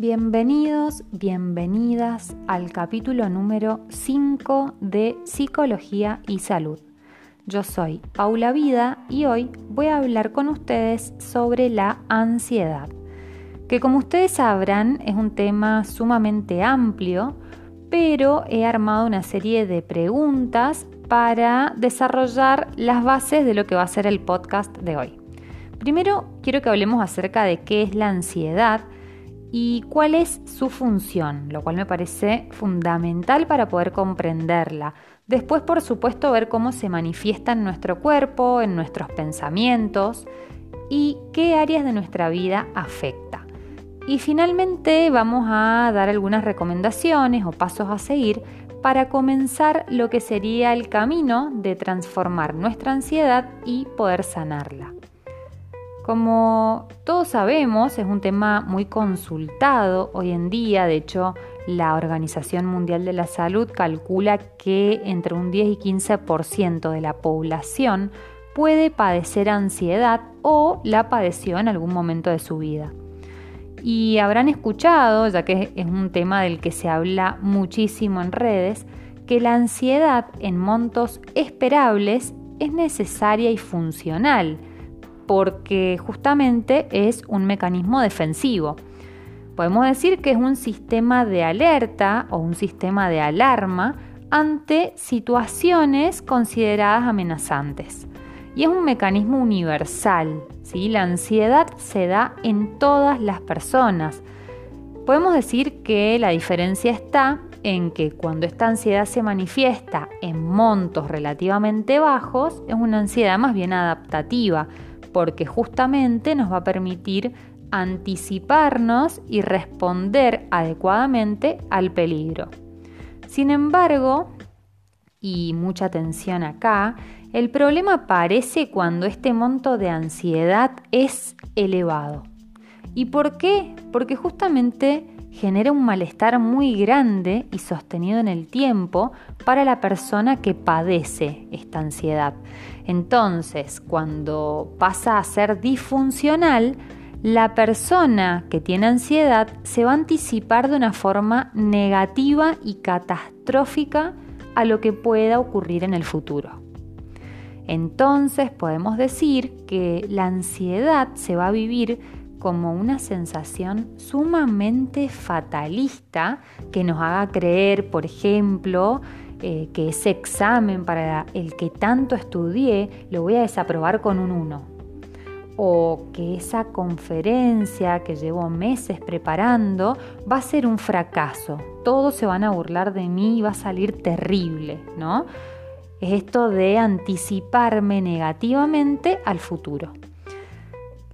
Bienvenidos, bienvenidas al capítulo número 5 de Psicología y Salud. Yo soy Paula Vida y hoy voy a hablar con ustedes sobre la ansiedad, que como ustedes sabrán es un tema sumamente amplio, pero he armado una serie de preguntas para desarrollar las bases de lo que va a ser el podcast de hoy. Primero quiero que hablemos acerca de qué es la ansiedad, y cuál es su función, lo cual me parece fundamental para poder comprenderla. Después, por supuesto, ver cómo se manifiesta en nuestro cuerpo, en nuestros pensamientos y qué áreas de nuestra vida afecta. Y finalmente vamos a dar algunas recomendaciones o pasos a seguir para comenzar lo que sería el camino de transformar nuestra ansiedad y poder sanarla. Como todos sabemos, es un tema muy consultado hoy en día. De hecho, la Organización Mundial de la Salud calcula que entre un 10 y 15% de la población puede padecer ansiedad o la padeció en algún momento de su vida. Y habrán escuchado, ya que es un tema del que se habla muchísimo en redes, que la ansiedad en montos esperables es necesaria y funcional porque justamente es un mecanismo defensivo. Podemos decir que es un sistema de alerta o un sistema de alarma ante situaciones consideradas amenazantes. Y es un mecanismo universal. ¿sí? La ansiedad se da en todas las personas. Podemos decir que la diferencia está en que cuando esta ansiedad se manifiesta en montos relativamente bajos, es una ansiedad más bien adaptativa porque justamente nos va a permitir anticiparnos y responder adecuadamente al peligro. Sin embargo, y mucha atención acá, el problema aparece cuando este monto de ansiedad es elevado. ¿Y por qué? Porque justamente genera un malestar muy grande y sostenido en el tiempo para la persona que padece esta ansiedad. Entonces, cuando pasa a ser disfuncional, la persona que tiene ansiedad se va a anticipar de una forma negativa y catastrófica a lo que pueda ocurrir en el futuro. Entonces podemos decir que la ansiedad se va a vivir como una sensación sumamente fatalista que nos haga creer, por ejemplo, eh, que ese examen para el que tanto estudié lo voy a desaprobar con un 1. O que esa conferencia que llevo meses preparando va a ser un fracaso. Todos se van a burlar de mí y va a salir terrible, ¿no? Es esto de anticiparme negativamente al futuro.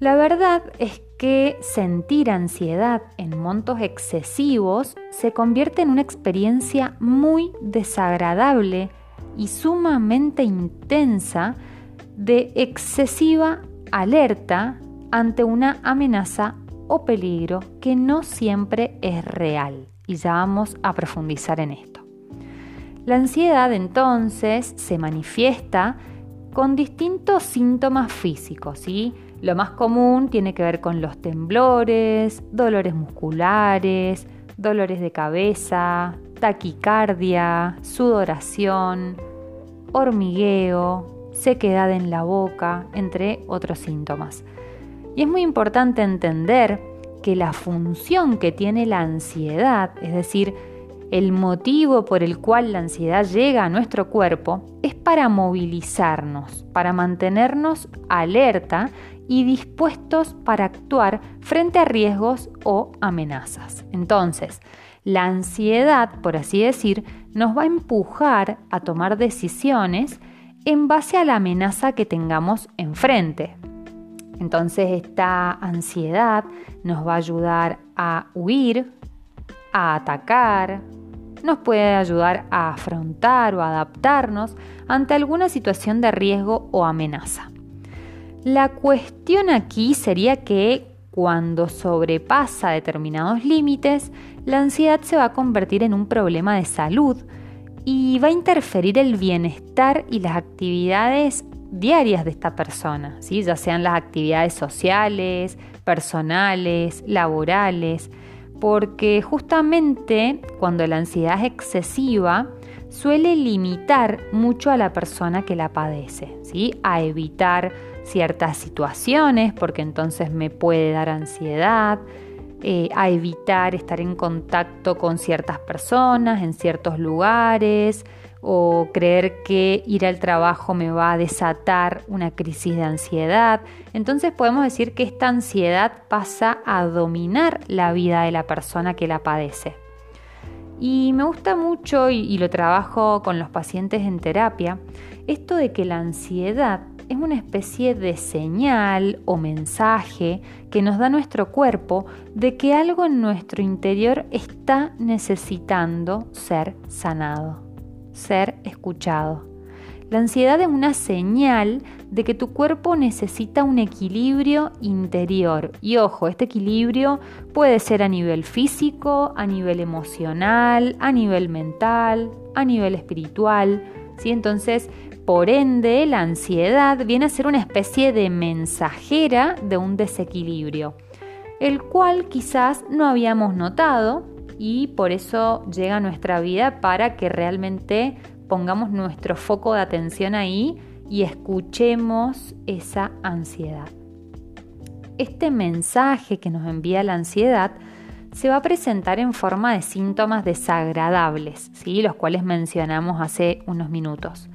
La verdad es que sentir ansiedad en montos excesivos se convierte en una experiencia muy desagradable y sumamente intensa de excesiva alerta ante una amenaza o peligro que no siempre es real. Y ya vamos a profundizar en esto. La ansiedad entonces se manifiesta con distintos síntomas físicos, ¿sí? Lo más común tiene que ver con los temblores, dolores musculares, dolores de cabeza, taquicardia, sudoración, hormigueo, sequedad en la boca, entre otros síntomas. Y es muy importante entender que la función que tiene la ansiedad, es decir, el motivo por el cual la ansiedad llega a nuestro cuerpo, es para movilizarnos, para mantenernos alerta y dispuestos para actuar frente a riesgos o amenazas. Entonces, la ansiedad, por así decir, nos va a empujar a tomar decisiones en base a la amenaza que tengamos enfrente. Entonces esta ansiedad nos va a ayudar a huir, a atacar, nos puede ayudar a afrontar o adaptarnos ante alguna situación de riesgo o amenaza. La cuestión aquí sería que cuando sobrepasa determinados límites, la ansiedad se va a convertir en un problema de salud y va a interferir el bienestar y las actividades diarias de esta persona, ya sean las actividades sociales, personales, laborales. porque justamente cuando la ansiedad es excesiva, suele limitar mucho a la persona que la padece, ¿sí? a evitar ciertas situaciones, porque entonces me puede dar ansiedad, eh, a evitar estar en contacto con ciertas personas en ciertos lugares o creer que ir al trabajo me va a desatar una crisis de ansiedad. Entonces podemos decir que esta ansiedad pasa a dominar la vida de la persona que la padece. Y me gusta mucho, y lo trabajo con los pacientes en terapia, esto de que la ansiedad es una especie de señal o mensaje que nos da nuestro cuerpo de que algo en nuestro interior está necesitando ser sanado, ser escuchado. La ansiedad es una señal de que tu cuerpo necesita un equilibrio interior. Y ojo, este equilibrio puede ser a nivel físico, a nivel emocional, a nivel mental, a nivel espiritual. ¿Sí? Entonces, por ende, la ansiedad viene a ser una especie de mensajera de un desequilibrio, el cual quizás no habíamos notado y por eso llega a nuestra vida para que realmente pongamos nuestro foco de atención ahí y escuchemos esa ansiedad. Este mensaje que nos envía la ansiedad se va a presentar en forma de síntomas desagradables, ¿sí? los cuales mencionamos hace unos minutos.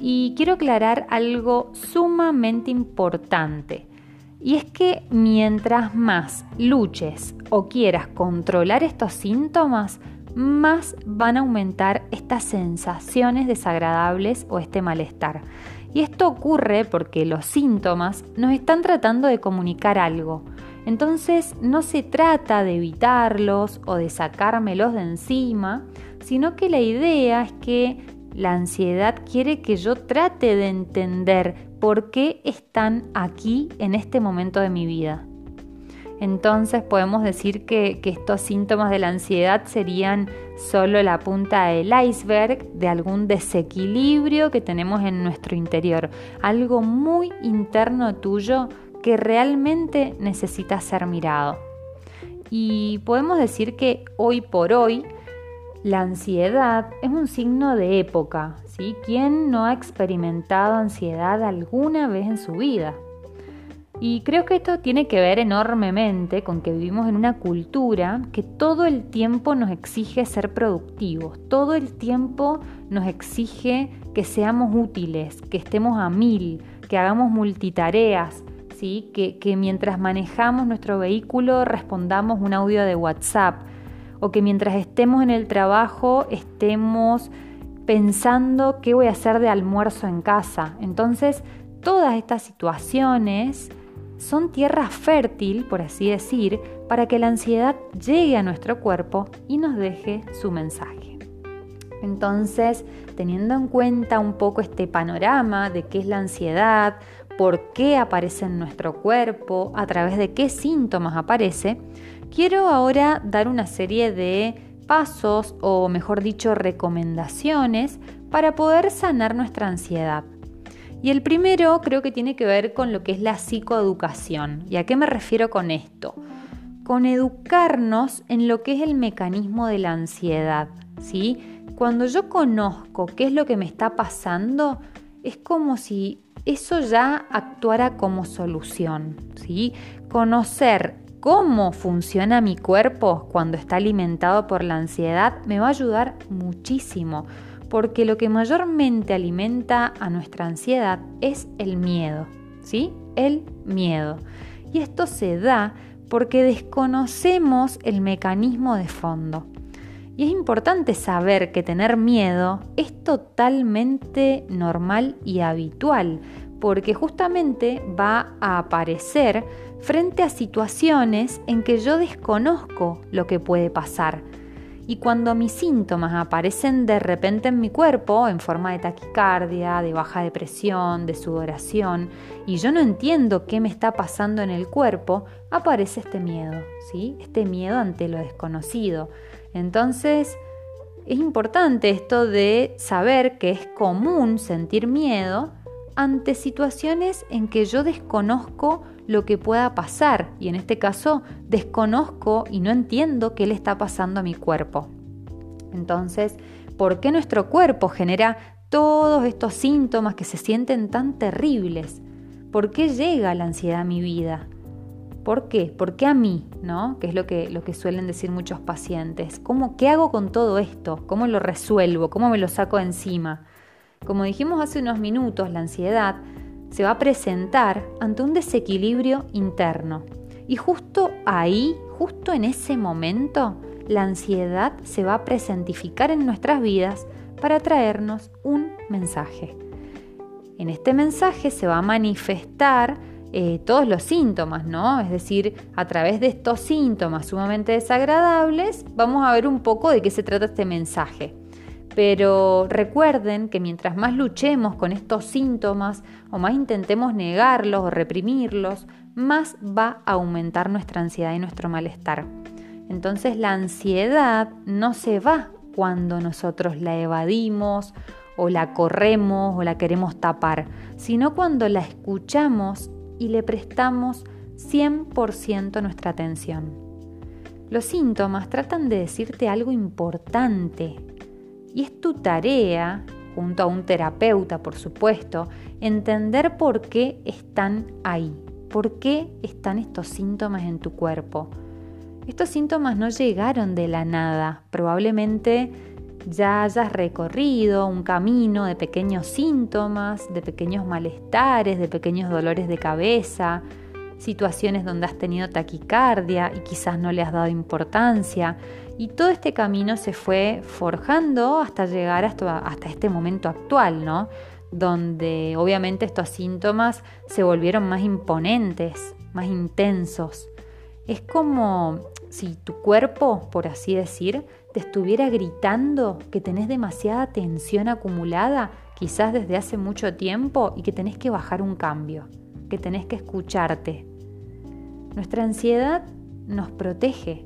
Y quiero aclarar algo sumamente importante. Y es que mientras más luches o quieras controlar estos síntomas, más van a aumentar estas sensaciones desagradables o este malestar. Y esto ocurre porque los síntomas nos están tratando de comunicar algo. Entonces no se trata de evitarlos o de sacármelos de encima, sino que la idea es que la ansiedad quiere que yo trate de entender por qué están aquí en este momento de mi vida. Entonces podemos decir que, estos síntomas de la ansiedad serían solo la punta del iceberg de algún desequilibrio que tenemos en nuestro interior, algo muy interno tuyo que realmente necesita ser mirado. Y podemos decir que hoy por hoy la ansiedad es un signo de época, ¿sí? ¿Quién no ha experimentado ansiedad alguna vez en su vida? Y creo que esto tiene que ver enormemente con que vivimos en una cultura que todo el tiempo nos exige ser productivos, todo el tiempo nos exige que seamos útiles, que estemos a mil, que hagamos multitareas, ¿sí? que, que mientras manejamos nuestro vehículo respondamos un audio de WhatsApp, o que mientras estemos en el trabajo estemos pensando qué voy a hacer de almuerzo en casa. Entonces, todas estas situaciones son tierra fértil, por así decir, para que la ansiedad llegue a nuestro cuerpo y nos deje su mensaje. Entonces, teniendo en cuenta un poco este panorama de qué es la ansiedad, por qué aparece en nuestro cuerpo, a través de qué síntomas aparece, Quiero ahora dar una serie de pasos o mejor dicho recomendaciones para poder sanar nuestra ansiedad. Y el primero creo que tiene que ver con lo que es la psicoeducación. ¿Y a qué me refiero con esto? Con educarnos en lo que es el mecanismo de la ansiedad. ¿sí? Cuando yo conozco qué es lo que me está pasando, es como si eso ya actuara como solución. ¿sí? Conocer cómo funciona mi cuerpo cuando está alimentado por la ansiedad me va a ayudar muchísimo, porque lo que mayormente alimenta a nuestra ansiedad es el miedo, ¿sí? El miedo. Y esto se da porque desconocemos el mecanismo de fondo. Y es importante saber que tener miedo es totalmente normal y habitual, porque justamente va a aparecer frente a situaciones en que yo desconozco lo que puede pasar. Y cuando mis síntomas aparecen de repente en mi cuerpo, en forma de taquicardia, de baja depresión, de sudoración, y yo no entiendo qué me está pasando en el cuerpo, aparece este miedo, ¿sí? Este miedo ante lo desconocido. Entonces, es importante esto de saber que es común sentir miedo ante situaciones en que yo desconozco lo que pueda pasar y en este caso desconozco y no entiendo qué le está pasando a mi cuerpo. Entonces, ¿por qué nuestro cuerpo genera todos estos síntomas que se sienten tan terribles? ¿Por qué llega la ansiedad a mi vida? ¿Por qué? ¿Por qué a mí? ¿No? Que es lo que, que suelen decir muchos pacientes. ¿Cómo, ¿Qué hago con todo esto? ¿Cómo lo resuelvo? ¿Cómo me lo saco encima? Como dijimos hace unos minutos, la ansiedad se va a presentar ante un desequilibrio interno. Y justo ahí, justo en ese momento, la ansiedad se va a presentificar en nuestras vidas para traernos un mensaje. En este mensaje se va a manifestar eh, todos los síntomas, ¿no? Es decir, a través de estos síntomas sumamente desagradables, vamos a ver un poco de qué se trata este mensaje. Pero recuerden que mientras más luchemos con estos síntomas o más intentemos negarlos o reprimirlos, más va a aumentar nuestra ansiedad y nuestro malestar. Entonces la ansiedad no se va cuando nosotros la evadimos o la corremos o la queremos tapar, sino cuando la escuchamos y le prestamos 100% nuestra atención. Los síntomas tratan de decirte algo importante y es tu tarea, junto a un terapeuta por supuesto, entender por qué están ahí, por qué están estos síntomas en tu cuerpo. Estos síntomas no llegaron de la nada, probablemente ya hayas recorrido un camino de pequeños síntomas, de pequeños malestares, de pequeños dolores de cabeza, situaciones donde has tenido taquicardia y quizás no le has dado importancia. Y todo este camino se fue forjando hasta llegar hasta, este momento actual, ¿no? Donde obviamente estos síntomas se volvieron más imponentes, más intensos. Es como si tu cuerpo, por así decir, te estuviera gritando que tenés demasiada tensión acumulada, quizás desde hace mucho tiempo, y que tenés que bajar un cambio, que tenés que escucharte. Nuestra ansiedad nos protege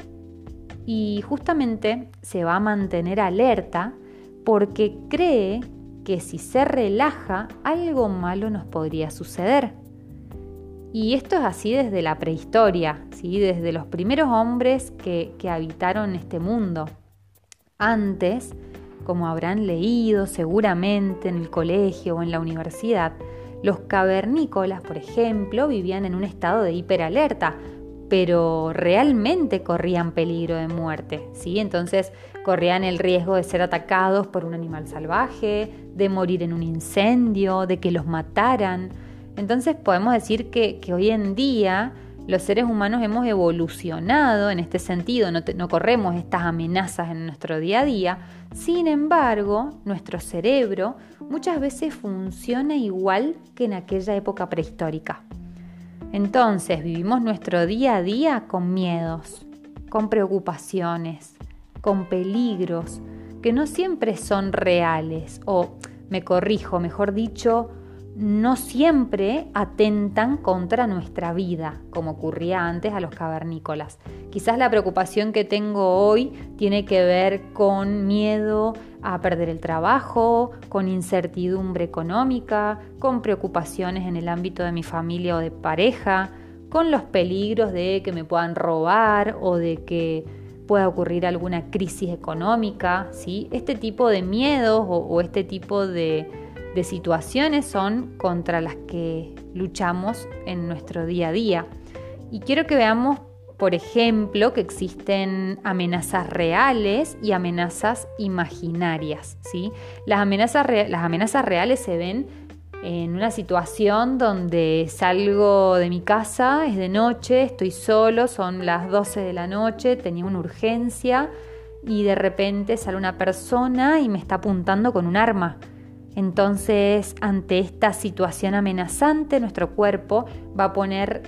y justamente se va a mantener alerta porque cree que si se relaja algo malo nos podría suceder. Y esto es así desde la prehistoria, ¿sí? desde los primeros hombres que, que habitaron este mundo. Antes, como habrán leído seguramente en el colegio o en la universidad, los cavernícolas, por ejemplo, vivían en un estado de hiperalerta, pero realmente corrían peligro de muerte, ¿sí? Entonces corrían el riesgo de ser atacados por un animal salvaje, de morir en un incendio, de que los mataran. Entonces podemos decir que, hoy en día los seres humanos hemos evolucionado en este sentido, no, corremos estas amenazas en nuestro día a día, sin embargo, nuestro cerebro muchas veces funciona igual que en aquella época prehistórica. Entonces vivimos nuestro día a día con miedos, con preocupaciones, con peligros que no siempre son reales o, me corrijo, mejor dicho, no siempre atentan contra nuestra vida, como ocurría antes a los cavernícolas. Quizás la preocupación que tengo hoy tiene que ver con miedo a perder el trabajo, con incertidumbre económica, con preocupaciones en el ámbito de mi familia o de pareja, con los peligros de que me puedan robar o de que pueda ocurrir alguna crisis económica. ¿sí? Este tipo de miedos o este tipo de de situaciones son contra las que luchamos en nuestro día a día. Y quiero que veamos, por ejemplo, que existen amenazas reales y amenazas imaginarias. ¿sí? Las, amenazas las amenazas reales se ven en una situación donde salgo de mi casa, es de noche, estoy solo, son las 12 de la noche, tenía una urgencia y de repente sale una persona y me está apuntando con un arma. Entonces, ante esta situación amenazante, nuestro cuerpo va a poner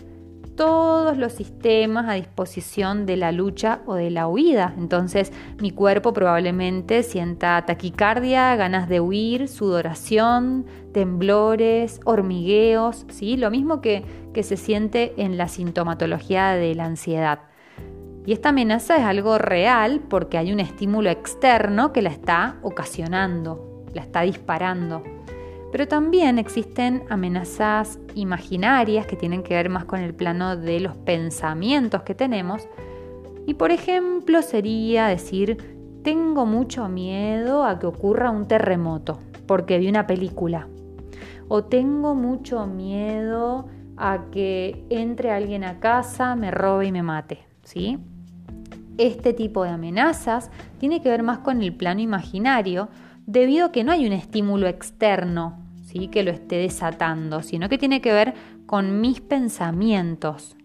todos los sistemas a disposición de la lucha o de la huida. Entonces, mi cuerpo probablemente sienta taquicardia, ganas de huir, sudoración, temblores, hormigueos, ¿sí? Lo mismo que, que se siente en la sintomatología de la ansiedad. Y esta amenaza es algo real porque hay un estímulo externo que la está ocasionando la está disparando. Pero también existen amenazas imaginarias que tienen que ver más con el plano de los pensamientos que tenemos. Y por ejemplo sería decir, tengo mucho miedo a que ocurra un terremoto porque vi una película. O tengo mucho miedo a que entre alguien a casa, me robe y me mate. ¿sí? Este tipo de amenazas tiene que ver más con el plano imaginario, debido a que no hay un estímulo externo ¿sí? que lo esté desatando, sino que tiene que ver con mis pensamientos.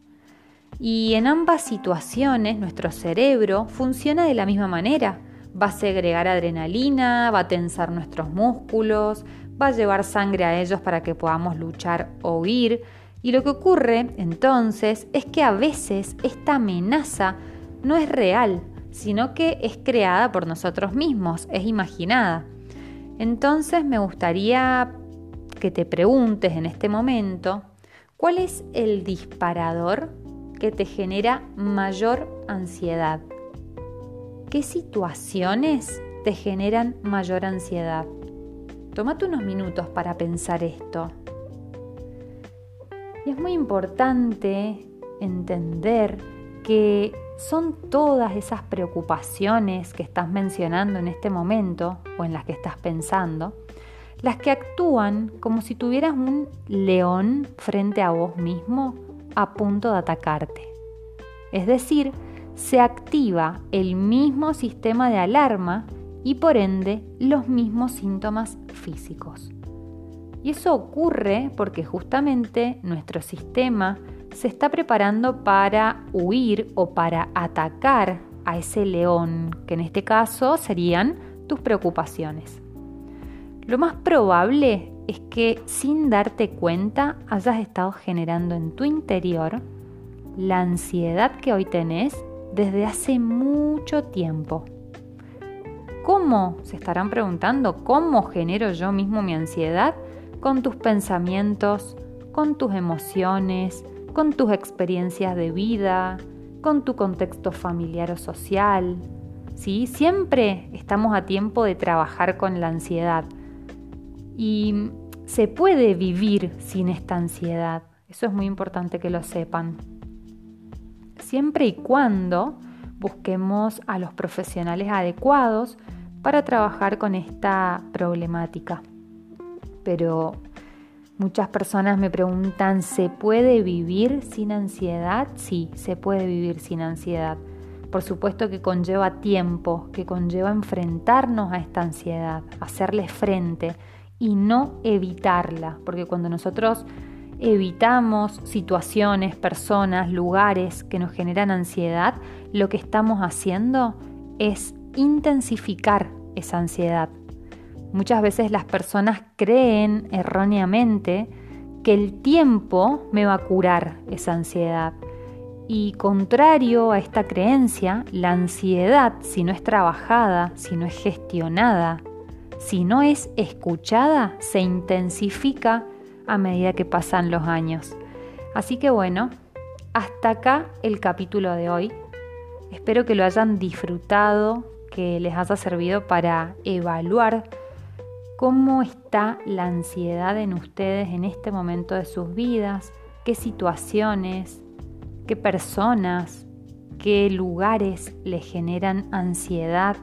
Y en ambas situaciones nuestro cerebro funciona de la misma manera. Va a segregar adrenalina, va a tensar nuestros músculos, va a llevar sangre a ellos para que podamos luchar o huir. Y lo que ocurre entonces es que a veces esta amenaza no es real, sino que es creada por nosotros mismos, es imaginada. Entonces me gustaría que te preguntes en este momento, ¿cuál es el disparador que te genera mayor ansiedad? ¿Qué situaciones te generan mayor ansiedad? Tómate unos minutos para pensar esto. Y es muy importante entender que son todas esas preocupaciones que estás mencionando en este momento o en las que estás pensando, las que actúan como si tuvieras un león frente a vos mismo a punto de atacarte. Es decir, se activa el mismo sistema de alarma y por ende los mismos síntomas físicos. Y eso ocurre porque justamente nuestro sistema se está preparando para huir o para atacar a ese león, que en este caso serían tus preocupaciones. Lo más probable es que sin darte cuenta hayas estado generando en tu interior la ansiedad que hoy tenés desde hace mucho tiempo. ¿Cómo? Se estarán preguntando, ¿cómo genero yo mismo mi ansiedad? Con tus pensamientos, con tus emociones, con tus experiencias de vida, con tu contexto familiar o social. ¿sí? Siempre estamos a tiempo de trabajar con la ansiedad. Y se puede vivir sin esta ansiedad. Eso es muy importante que lo sepan. Siempre y cuando busquemos a los profesionales adecuados para trabajar con esta problemática. Pero Muchas personas me preguntan, ¿se puede vivir sin ansiedad? Sí, se puede vivir sin ansiedad. Por supuesto que conlleva tiempo, que conlleva enfrentarnos a esta ansiedad, hacerle frente y no evitarla, porque cuando nosotros evitamos situaciones, personas, lugares que nos generan ansiedad, lo que estamos haciendo es intensificar esa ansiedad. Muchas veces las personas creen erróneamente que el tiempo me va a curar esa ansiedad. Y contrario a esta creencia, la ansiedad, si no es trabajada, si no es gestionada, si no es escuchada, se intensifica a medida que pasan los años. Así que bueno, hasta acá el capítulo de hoy. Espero que lo hayan disfrutado, que les haya servido para evaluar cómo está la ansiedad en ustedes en este momento de sus vidas, qué situaciones, qué personas, qué lugares les generan ansiedad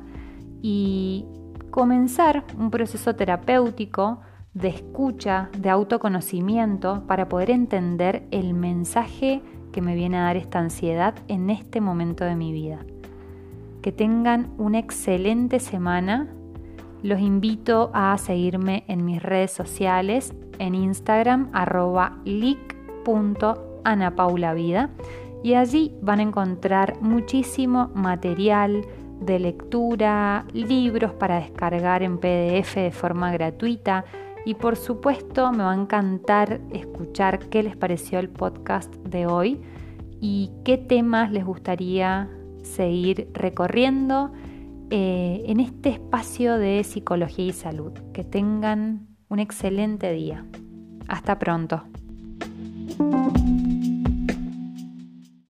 y comenzar un proceso terapéutico de escucha, de autoconocimiento para poder entender el mensaje que me viene a dar esta ansiedad en este momento de mi vida. Que tengan una excelente semana los invito a seguirme en mis redes sociales, en Instagram arroba lic.anapaulavida y allí van a encontrar muchísimo material de lectura, libros para descargar en PDF de forma gratuita y por supuesto me va a encantar escuchar qué les pareció el podcast de hoy y qué temas les gustaría seguir recorriendo eh, en este espacio de psicología y salud. Que tengan un excelente día. Hasta pronto.